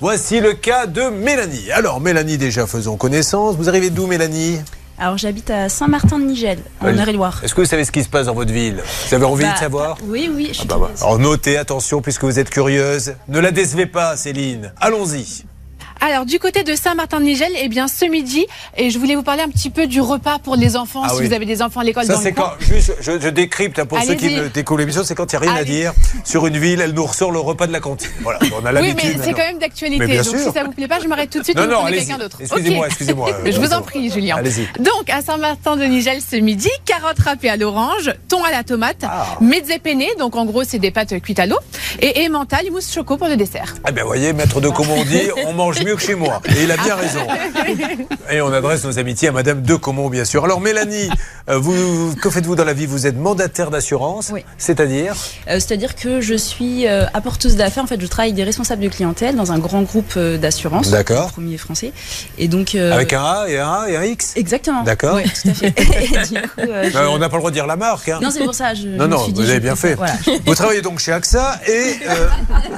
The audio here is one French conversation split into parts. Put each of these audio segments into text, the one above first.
Voici le cas de Mélanie. Alors, Mélanie, déjà, faisons connaissance. Vous arrivez d'où, Mélanie Alors j'habite à Saint-Martin-de-Nigel, en. Eure-et-Loire. Est-ce que vous savez ce qui se passe dans votre ville? Vous avez envie Bah, de savoir? Oui, oui, je Ah bah, bah. Alors notez, attention, puisque vous êtes curieuse. Ne la décevez pas, Céline. Allons-y. Alors, du côté de Saint-Martin-de-Nigel, eh bien, ce midi, et je voulais vous parler un petit peu du repas pour les enfants, Ah si oui. vous avez des enfants à l'école Ça, dans c'est quand. Juste, je, je décrypte hein, pour ceux qui découvrent l'émission, c'est quand il n'y a rien à dire. Sur une ville, elle nous ressort le repas de la cantine. Voilà, on a Oui, l'habitude. mais c'est quand même d'actualité. Donc, sûr. si ça vous plaît pas, je m'arrête tout de suite Non, non, quelqu'un d'autre. Excusez-moi, excusez-moi, euh, je vous en prie, Julien. Allez-y. Donc, à Saint-Martin-de-Nigel ce midi, carottes râpées à l'orange, thon à la tomate, Ah. donc en gros, c'est des pâtes cuites à l'eau, et emmental, mousse choco pour le dessert. Eh bien, voyez, maître de dit, on mange mieux que chez moi. Et il a bien raison. Et on adresse nos amitiés à Madame de Comont, bien sûr. Alors, Mélanie, euh, vous, que faites-vous dans la vie? Vous êtes mandataire d'assurance, Oui. c'est-à-dire? Euh, C'est-à-dire que je suis euh, apporteuse d'affaires. En fait, je travaille avec des responsables de clientèle dans un grand groupe euh, d'assurance. D'accord. Premier français. Et donc. euh, avec un A et un A et un X? Exactement. D'accord. Oui, tout à fait. Et du coup, je- On n'a pas le droit de dire la marque. hein. Non, c'est pour ça. Je, je Non, me non, suis vous avez bien fait. Voilà. Vous travaillez donc chez AXA et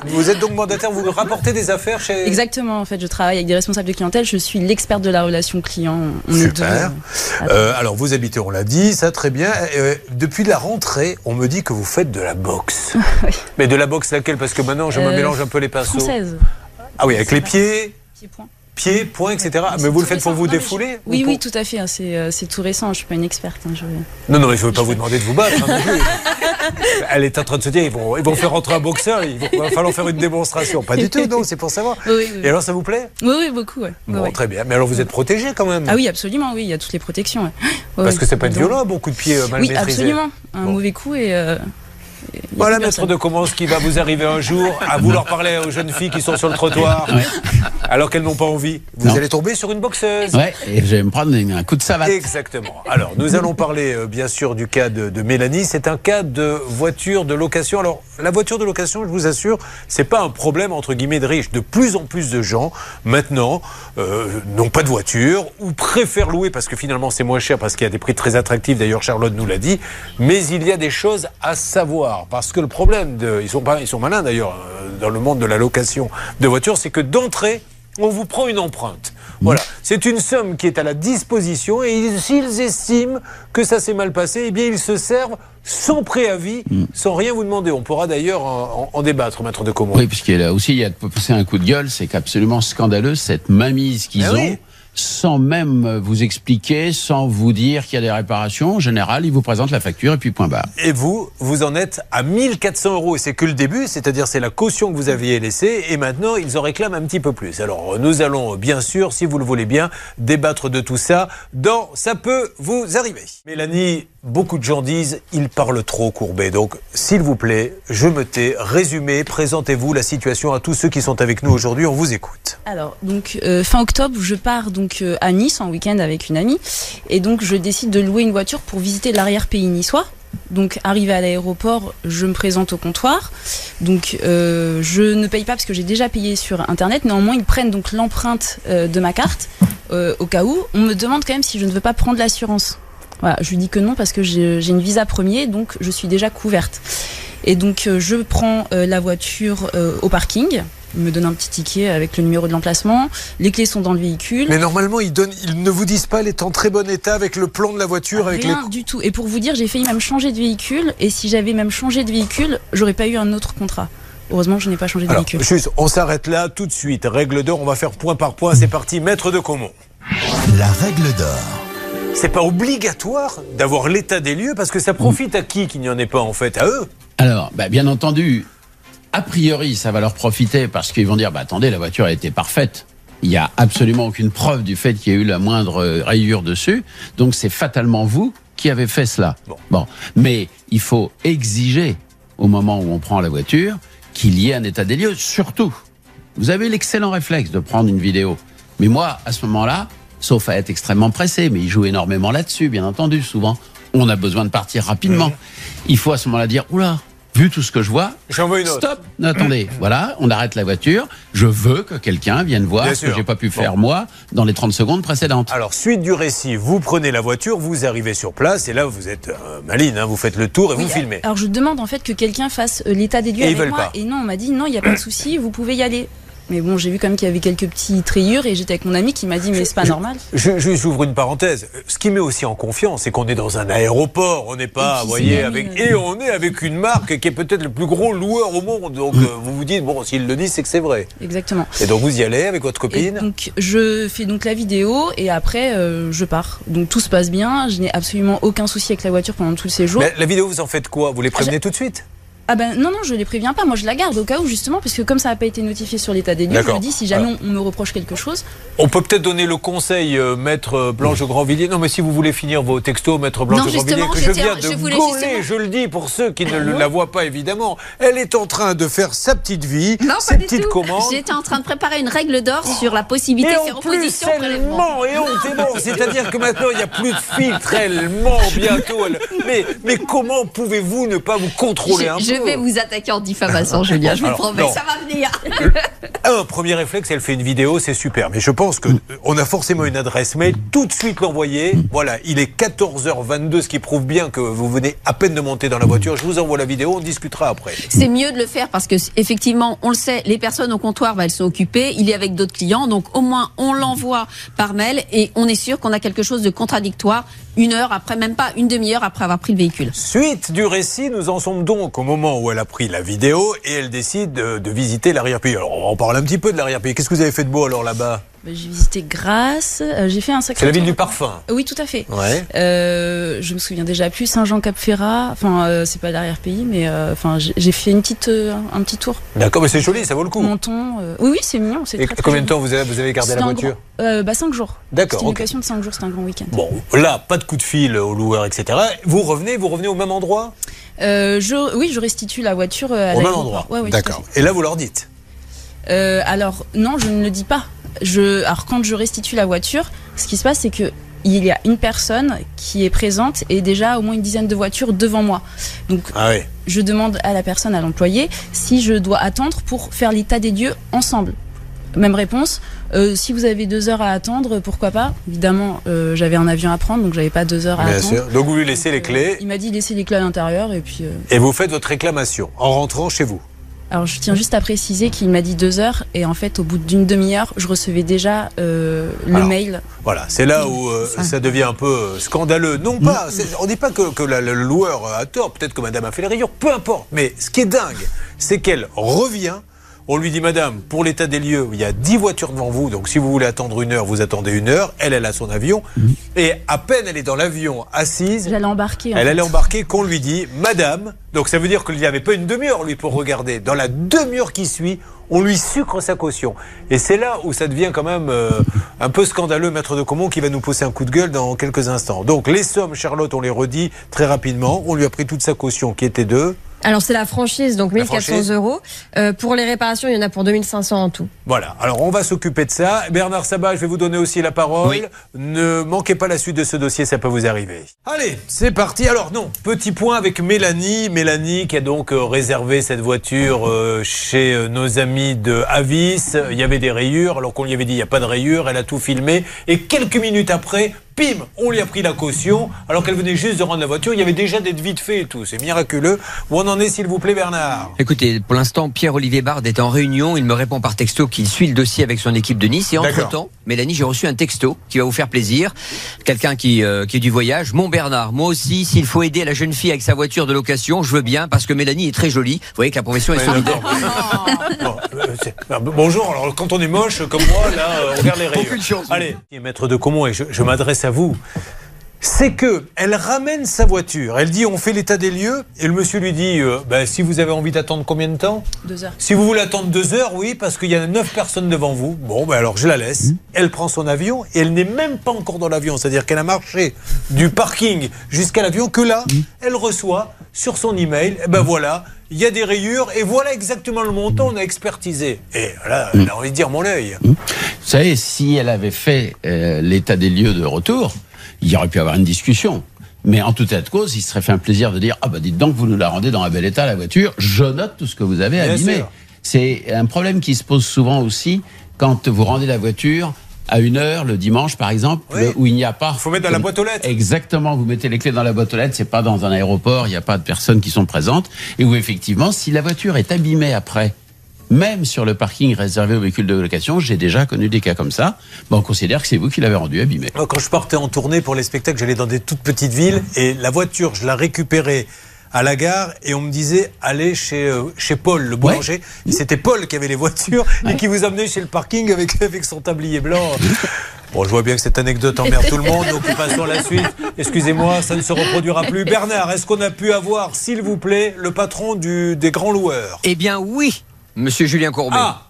vous êtes donc mandataire, vous rapportez des affaires chez... Exactement. En fait, je travaille avec des responsables de clientèle. Je suis l'experte de la relation client. On est Super. à- Euh, alors vous habitez, on l'a dit, ça très bien. Euh, depuis la rentrée, on me dit que vous faites de la boxe. Oui. Mais de la boxe laquelle Parce que maintenant je me Euh, mélange un peu les pinceaux. Française. Ah oui, avec les pieds, Pied-point. pieds, poings, etc. Mais vous le faites pour vous Non, mais défouler je- Oui, pour- oui, tout à fait. hein, C'est euh, c'est tout récent. Je suis pas une experte. hein, je- Non, non, il ne faut pas vous demander de vous battre. hein. Elle est en train de se dire, ils vont, ils vont faire rentrer un boxeur, il va falloir faire une démonstration. Pas du tout, non, c'est pour savoir. Oui, oui, oui. Et alors, ça vous plaît? Oui, oui, beaucoup. ouais. Bon, Ouais, très bien. Mais alors, vous êtes protégé quand même? Ah oui, absolument, oui, il y a toutes les protections. ouais. Parce que c'est pas violent, beaucoup de pieds euh, mal Oui, maîtrisés. absolument. Un Bon. mauvais coup et. euh, Voilà, maître de comment ce qui va vous arriver un jour à vouloir parler aux jeunes filles qui sont sur le trottoir alors qu'elles n'ont pas envie. Vous Non. allez tomber sur une boxeuse. Ouais, et je vais me prendre un coup de savate. Exactement. Alors, nous allons parler euh, bien sûr du cas de, de Mélanie. C'est un cas de voiture de location. Alors, la voiture de location, je vous assure, c'est pas un problème entre guillemets de riches. De plus en plus de gens maintenant euh, n'ont pas de voiture ou préfèrent louer parce que finalement c'est moins cher parce qu'il y a des prix très attractifs. D'ailleurs, Charlotte nous l'a dit. Mais il y a des choses à savoir parce que le problème de, ils sont ils sont malins d'ailleurs euh, dans le monde de la location de voitures, c'est que d'entrée on vous prend une empreinte. Voilà, c'est une somme qui est à la disposition et ils- s'ils estiment que ça s'est mal passé, eh bien ils se servent sans préavis, sans rien vous demander. On pourra d'ailleurs en, en- en débattre, maître de Comont. Oui, puisqu'il y a aussi, il y a de un coup de gueule, c'est qu'absolument scandaleux cette mainmise qu'ils Ah ont. oui. Sans même vous expliquer, sans vous dire qu'il y a des réparations, en général, ils vous présentent la facture et puis point barre. Et vous, vous en êtes à 1400 euros et c'est que le début, c'est-à-dire c'est la caution que vous aviez laissée et maintenant ils en réclament un petit peu plus. Alors nous allons bien sûr, si vous le voulez bien, débattre de tout ça dans Ça peut vous arriver. Mélanie, beaucoup de gens disent il parle trop courbé. Donc s'il vous plaît, je me tais, résumez, présentez-vous la situation à tous ceux qui sont avec nous aujourd'hui, on vous écoute. Alors, donc, euh, fin octobre, je pars donc euh, à Nice en week-end avec une amie. Et donc, je décide de louer une voiture pour visiter l'arrière-pays niçois. Donc, arrivé à l'aéroport, je me présente au comptoir. Donc, euh, je ne paye pas parce que j'ai déjà payé sur Internet. Néanmoins, ils prennent donc l'empreinte euh, de ma carte au cas où. On me demande quand même si je ne veux pas prendre l'assurance. Voilà, je lui dis que non parce que j'ai une visa premier, donc je suis déjà couverte. Et donc, je prends la voiture au parking. Il me donne un petit ticket avec le numéro de l'emplacement. Les clés sont dans le véhicule. Mais normalement, ils, donnent, ils ne vous disent pas, elle est en très bon état avec le plan de la voiture, avec les... Rien du tout. Et pour vous dire, j'ai failli même changer de véhicule. Et si j'avais même changé de véhicule, j'aurais pas eu un autre contrat. Heureusement, je n'ai pas changé de Alors, véhicule. juste, on s'arrête là tout de suite. Règle d'or, on va faire point par point. C'est parti, maître de Comont. La règle d'or. C'est pas obligatoire d'avoir l'état des lieux parce que ça profite à qui qu'il n'y en ait pas en fait? À eux Alors, bah, bien entendu, a priori, ça va leur profiter parce qu'ils vont dire, bah, attendez, la voiture a été parfaite. Il n'y a absolument aucune preuve du fait qu'il y a eu la moindre euh, rayure dessus. Donc, c'est fatalement vous qui avez fait cela. Bon. Mais il faut exiger, au moment où on prend la voiture, qu'il y ait un état des lieux. Surtout, vous avez l'excellent réflexe de prendre une vidéo. Mais moi, à ce moment-là, sauf à être extrêmement pressé, mais il joue énormément là-dessus, bien entendu, souvent. On a besoin de partir rapidement. Il faut à ce moment-là dire, oula, vu tout ce que je vois, J'en veux une autre. stop, attendez, voilà, on arrête la voiture. Je veux que quelqu'un vienne voir Bien ce que sûr. j'ai pas pu faire Bon. moi dans les 30 secondes précédentes. Alors, suite du récit, vous prenez la voiture, vous arrivez sur place et là, vous êtes euh, maline, hein, vous faites le tour et Oui, vous filmez. Alors je demande en fait que quelqu'un fasse euh, l'état des lieux Et ils avec veulent moi. pas. Et non, on m'a dit non, il n'y a pas de souci, vous pouvez y aller. Mais bon, j'ai vu quand même qu'il y avait quelques petites rayures et j'étais avec mon ami qui m'a dit mais c'est pas normal. Je, je- j'ouvre une parenthèse. Ce qui met aussi en confiance, c'est qu'on est dans un aéroport. On n'est pas, vous voyez, avec et on est avec une marque qui est peut-être le plus gros loueur au monde. Donc Mm. euh, vous vous dites bon, s'il le dit, c'est que c'est vrai. Exactement. Et donc vous y allez avec votre Et copine. donc je fais donc la vidéo et après euh, je pars. Donc tout se passe bien. Je n'ai absolument aucun souci avec la voiture pendant tout le séjour. Mais la vidéo, vous en faites quoi? Vous les prévenez tout de suite? Ah ben non non je les préviens pas. Moi je la garde au cas où justement parce que comme ça n'a pas été notifié sur l'état des lieux, je me dis si jamais on, on me reproche quelque chose. On peut peut-être donner le conseil, euh, maître euh, Blanche Grandvilliers. Non, mais si vous voulez finir vos textos, maître Blanche Non, Grandvilliers, que je viens de je voulais gauler, justement- je le dis pour ceux qui ne le- la voient pas évidemment. Elle est en train de faire sa petite vie, Non, ses pas du petites tout. commandes. J'étais en train de préparer une règle d'or sur la possibilité Et de en faire plus, elle ment et bon. C'est-à-dire que maintenant, il n'y a plus de filtre. Elle ment bientôt. elle- Mais, mais comment pouvez-vous ne pas vous contrôler un Je, je vais vous attaquer en diffamation, Julien, je vous Alors, promets. non. Ça va venir. Un premier réflexe, elle fait une vidéo, c'est super. Mais je pense que euh, on a forcément une adresse mail. Tout de suite l'envoyer. Voilà, il est 14h22, ce qui prouve bien que vous venez à peine de monter dans la voiture. Je vous envoie la vidéo, on discutera après. C'est mieux de le faire parce que effectivement, on le sait, les personnes au comptoir, bah, elles sont occupées. Il est avec d'autres clients, donc au moins on l'envoie par mail et on est sûr qu'on a quelque chose de contradictoire une heure après, même pas une demi-heure après avoir pris le véhicule. Suite du récit, nous en sommes donc au moment où elle a pris la vidéo et elle décide de, de visiter l'arrière-pays. Alors, on parler un petit peu de l'arrière-pays. Qu'est-ce que vous avez fait de beau alors là-bas? Ben, J'ai visité Grasse. euh, j'ai fait un sacré. C'est la ville du parfum. Oui tout à fait. Ouais. Euh, je me souviens déjà plus Saint-Jean-Cap-Ferrat. Enfin, euh, c'est pas l'arrière-pays, mais euh, enfin, j'ai- fait une petite, euh, un petit tour. D'accord, mais c'est joli, ça vaut le coup. Menton. euh, Oui, oui, c'est mignon. C'est Et très, très combien de temps vous avez, vous avez gardé la voiture? grand- euh, Bah 5 jours. D'accord, C'était une location de 5 jours, c'était un grand week-end. Bon, là, pas de coup de fil au loueur, etc. Vous revenez, vous revenez au même endroit? Euh, je, oui, je restitue la voiture euh, à Au même endroit. Ouais, D'accord. Et là, vous leur dites. Euh, alors non, je ne le dis pas. Je, alors quand je restitue la voiture, ce qui se passe, c'est que il y a une personne qui est présente et déjà au moins une dizaine de voitures devant moi. Donc Ah oui. je demande à la personne, à l'employé, si je dois attendre pour faire l'état des lieux ensemble. Même réponse. Euh, si vous avez deux heures à attendre, pourquoi pas? Évidemment, euh, j'avais un avion à prendre, donc j'avais pas deux heures à Bien attendre. sûr. Donc vous lui laissez les Euh, clés Il m'a dit laisser les clés à l'intérieur et puis. euh, et vous faites votre réclamation en rentrant chez vous. Alors je tiens juste à préciser qu'il m'a dit deux heures et en fait au bout d'une demi-heure je recevais déjà euh, le Alors, mail. Voilà, c'est là où euh, ça devient un peu scandaleux. Non pas, c'est- on dit pas que, que la- le loueur a tort, peut-être que madame a fait les rayures, peu importe. Mais ce qui est dingue, c'est qu'elle revient. On lui dit, madame, pour l'état des lieux, il y a 10 voitures devant vous, donc si vous voulez attendre une heure, vous attendez une heure. Elle, elle a son avion. Et à peine elle est dans l'avion assise, J'allais embarquer. elle fait. allait embarquer qu'on lui dit Madame. Donc ça veut dire qu'il n'y avait pas une demi-heure lui pour regarder. Dans la demi-heure qui suit, on lui sucre sa caution. Et c'est là où ça devient quand même euh, un peu scandaleux, maître de Comont, qui va nous pousser un coup de gueule dans quelques instants. Donc les sommes, Charlotte, on les redit très rapidement. On lui a pris toute sa caution qui était de. Alors c'est la franchise, donc La 1400 franchise. euros. Euh, pour les réparations, il y en a pour 2500 en tout. Voilà, alors on va s'occuper de ça. Bernard Sabat, je vais vous donner aussi la parole. Oui. Ne manquez pas la suite de ce dossier, ça peut vous arriver. Allez, c'est parti. Alors non, petit point avec Mélanie. Mélanie qui a donc euh, réservé cette voiture euh, chez nos amis de Avis. Il y avait des rayures, alors qu'on lui avait dit il n'y a pas de rayures. Elle a tout filmé. Et quelques minutes après, pim, on lui a pris la caution. Alors qu'elle venait juste de rendre la voiture, il y avait déjà des vite fait et tout. C'est miraculeux. Où on en est, s'il vous plaît, Bernard Écoutez, pour l'instant, Pierre-Olivier Bard est en réunion. Il me répond par texto qu'il suit le dossier avec son équipe de Nice. Et entre-temps, Mélanie, j'ai reçu un texto qui va vous faire plaisir. Quelqu'un qui, euh, qui est du voyage. Mon Bernard, moi aussi, s'il faut aider la jeune fille avec sa voiture de location, je veux bien parce que Mélanie est très jolie. Vous voyez que la profession est solidaire. Bon, euh, ah, bonjour, alors quand on est moche comme moi, là, euh, on regarde les rayures. Aucune chance. Allez, maître de Comont, et je, je m'adresse à vous. C'est que elle ramène sa voiture. Elle dit on fait l'état des lieux et le monsieur lui dit euh, ben, si vous avez envie d'attendre combien de temps? Deux heures. Si vous voulez attendre deux heures, oui, parce qu'il y a neuf personnes devant vous. Bon, ben alors je la laisse. Elle prend son avion et elle n'est même pas encore dans l'avion. C'est-à-dire qu'elle a marché du parking jusqu'à l'avion que là, elle reçoit sur son email. Et ben voilà, il y a des rayures et voilà exactement le montant. On a expertisé. Et là, elle a envie de dire mon œil. Vous savez, si elle avait fait euh, l'état des lieux de retour, il y aurait pu avoir une discussion. Mais en tout état de cause, il se serait fait un plaisir de dire Ah, bah dites donc, vous nous la rendez dans un bel état, la voiture. Je note tout ce que vous avez abîmé. C'est un problème qui se pose souvent aussi quand vous rendez la voiture à une heure, le dimanche par exemple, Oui. le- où il n'y a pas. Il faut mettre dans la boîte aux lettres. Exactement, vous mettez les clés dans la boîte aux lettres, c'est pas dans un aéroport, il n'y a pas de personnes qui sont présentes. Et où effectivement, si la voiture est abîmée après, même sur le parking réservé aux véhicules de location, j'ai déjà connu des cas comme ça. Bon, on considère que c'est vous qui l'avez rendu abîmé. Moi, quand je partais en tournée pour les spectacles, j'allais dans des toutes petites villes et la voiture, je la récupérais à la gare et on me disait allez chez, euh, chez Paul, le boulanger. C'était Paul qui avait les voitures et qui vous amenait chez le parking avec, avec son tablier blanc. Bon, je vois bien que cette anecdote emmerde tout le monde, donc passons à la suite. Excusez-moi, ça ne se reproduira plus. Bernard, est-ce qu'on a pu avoir, s'il vous plaît, le patron du, des grands loueurs? Eh bien oui, monsieur Julien Courbet. Ah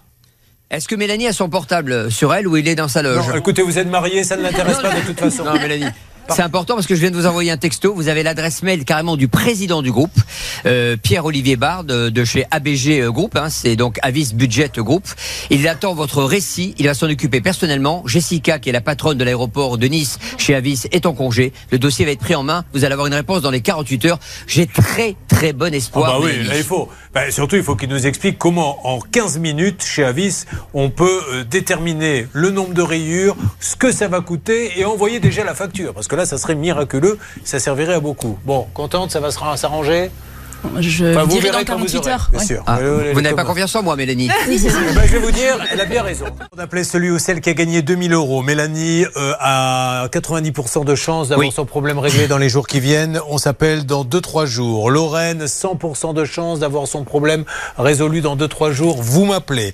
Est-ce que Mélanie a son portable sur elle ou il est dans sa loge? Non, écoutez, vous êtes mariés, ça ne l'intéresse pas de toute façon. Non, Mélanie. C'est important parce que je viens de vous envoyer un texto. Vous avez l'adresse mail carrément du président du groupe, euh, Pierre-Olivier Bard de, de chez ABG euh, Group. Hein, c'est donc Avis Budget Group. Il attend votre récit. Il va s'en occuper personnellement. Jessica, qui est la patronne de l'aéroport de Nice chez Avis, est en congé. Le dossier va être pris en main. Vous allez avoir une réponse dans les 48 heures. J'ai très très bon espoir. bah oui, là, il faut. Bah, surtout, il faut qu'il nous explique comment, en 15 minutes, chez Avis, on peut euh, déterminer le nombre de rayures, ce que ça va coûter et envoyer déjà la facture. Parce que ça serait miraculeux, ça servirait à beaucoup. Bon, contente, ça va se- s'arranger Je Enfin, vous dirai dans quand vous 48 aurez, heures. bien ouais. sûr. Ah, vous n'avez pas confiance en moi, Mélanie Eh ben, je vais vous dire, elle a bien raison. On appelait celui ou celle qui a gagné 2000 euros. Mélanie euh, a 90% de chance d'avoir Oui. son problème réglé dans les jours qui viennent. On s'appelle dans 2-3 jours. Lorraine, 100% de chance d'avoir son problème résolu dans 2-3 jours. Vous m'appelez.